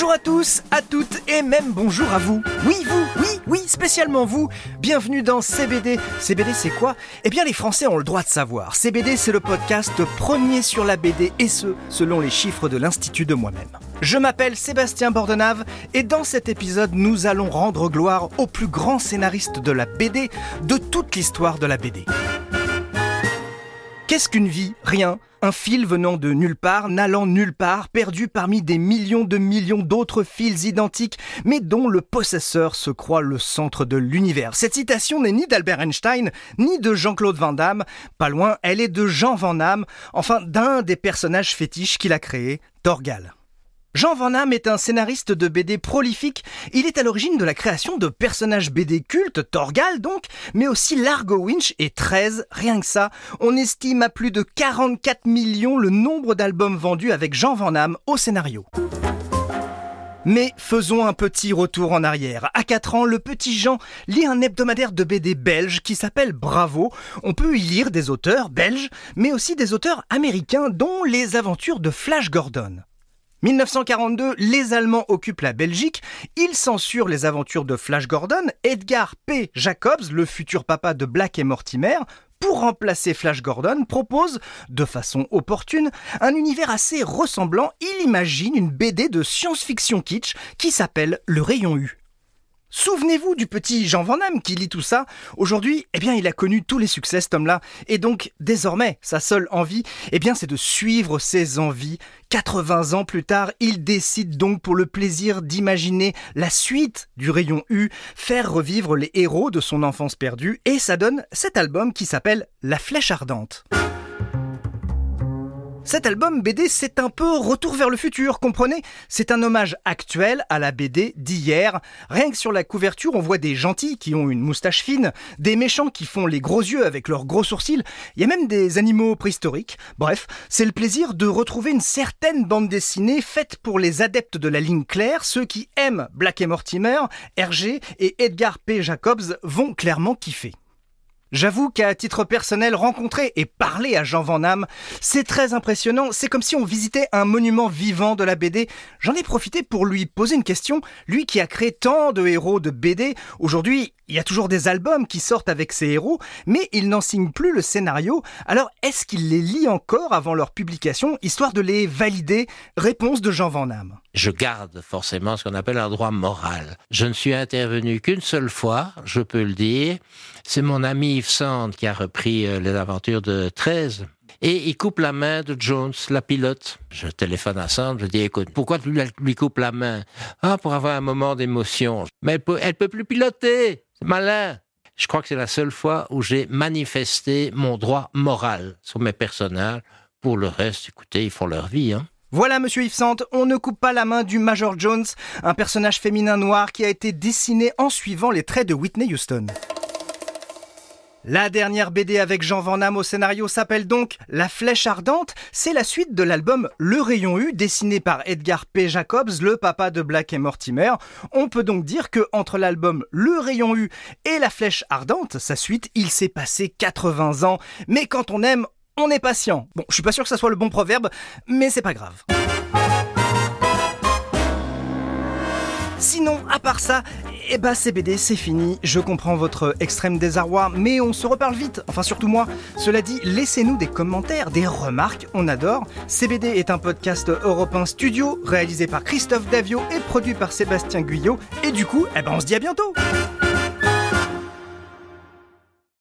Bonjour à tous, à toutes et même bonjour à vous. Oui, vous, oui, oui, spécialement vous. Bienvenue dans CBD. CBD, c'est quoi? Eh bien, les Français ont le droit de savoir. CBD, c'est le podcast premier sur la BD et ce, selon les chiffres de l'Institut de moi-même. Je m'appelle Sébastien Bordenave et dans cet épisode, nous allons rendre gloire au plus grand scénariste de la BD de toute l'histoire de la BD. Qu'est-ce qu'une vie? Rien. Un fil venant de nulle part, n'allant nulle part, perdu parmi des millions de millions d'autres fils identiques, mais dont le possesseur se croit le centre de l'univers. Cette citation n'est ni d'Albert Einstein, ni de Jean-Claude Van Damme. Pas loin, elle est de Jean Van Damme, enfin d'un des personnages fétiches qu'il a créé, Torgal. Jean Van Damme est un scénariste de BD prolifique. Il est à l'origine de la création de personnages BD cultes, Torgal donc, mais aussi Largo Winch et 13, rien que ça. On estime à plus de 44 millions le nombre d'albums vendus avec Jean Van Damme au scénario. Mais faisons un petit retour en arrière. À 4 ans, le petit Jean lit un hebdomadaire de BD belge qui s'appelle Bravo. On peut y lire des auteurs belges, mais aussi des auteurs américains, dont les aventures de Flash Gordon. 1942, les Allemands occupent la Belgique, ils censurent les aventures de Flash Gordon, Edgar P. Jacobs, le futur papa de Black et Mortimer, pour remplacer Flash Gordon, propose, de façon opportune, un univers assez ressemblant. Il imagine une BD de science-fiction kitsch qui s'appelle Le Rayon U. Souvenez-vous du petit Jean Van Damme qui lit tout ça. Aujourd'hui, eh bien, il a connu tous les succès, cet homme-là. Et donc, désormais, sa seule envie, eh bien, c'est de suivre ses envies. 80 ans plus tard, il décide donc pour le plaisir d'imaginer la suite du rayon U, faire revivre les héros de son enfance perdue. Et ça donne cet album qui s'appelle La Flèche Ardente. Cet album BD, c'est un peu retour vers le futur, comprenez? C'est un hommage actuel à la BD d'hier. Rien que sur la couverture, on voit des gentils qui ont une moustache fine, des méchants qui font les gros yeux avec leurs gros sourcils, il y a même des animaux préhistoriques. Bref, c'est le plaisir de retrouver une certaine bande dessinée faite pour les adeptes de la ligne claire, ceux qui aiment Black et Mortimer, Hergé et Edgar P. Jacobs vont clairement kiffer. J'avoue qu'à titre personnel, rencontrer et parler à Jean Van Damme, c'est très impressionnant. C'est comme si on visitait un monument vivant de la BD. J'en ai profité pour lui poser une question. Lui qui a créé tant de héros de BD, aujourd'hui, il y a toujours des albums qui sortent avec ces héros, mais il n'en signe plus le scénario. Alors, est-ce qu'il les lit encore avant leur publication, histoire de les valider? Réponse de Jean Van Damme. Je garde forcément ce qu'on appelle un droit moral. Je ne suis intervenu qu'une seule fois, je peux le dire. C'est mon ami Yves Sand qui a repris euh, les aventures de 13. Et il coupe la main de Jones, la pilote. Je téléphone à Sand, je dis, écoute, pourquoi tu lui coupes la main? Ah, pour avoir un moment d'émotion. Mais elle peut, elle peut plus piloter malin. Je crois que c'est la seule fois où j'ai manifesté mon droit moral sur mes personnages. Pour le reste, écoutez, ils font leur vie. Hein. Voilà, monsieur Yves Sand, on ne coupe pas la main du Major Jones, un personnage féminin noir qui a été dessiné en suivant les traits de Whitney Houston. La dernière BD avec Jean Van Damme au scénario s'appelle donc La Flèche Ardente. C'est la suite de l'album Le Rayon U, dessiné par Edgar P. Jacobs, le papa de Black et Mortimer. On peut donc dire que entre l'album Le Rayon U et La Flèche Ardente, sa suite, il s'est passé 80 ans. Mais quand on aime, on est patient. Bon, je suis pas sûr que ça soit le bon proverbe, mais c'est pas grave. Sinon, à part ça, eh bah CBD, c'est fini. Je comprends votre extrême désarroi, mais on se reparle vite. Enfin, surtout moi. Cela dit, laissez-nous des commentaires, des remarques, on adore. CBD est un podcast européen studio, réalisé par Christophe Davio et produit par Sébastien Guyot. Et du coup, eh ben on se dit à bientôt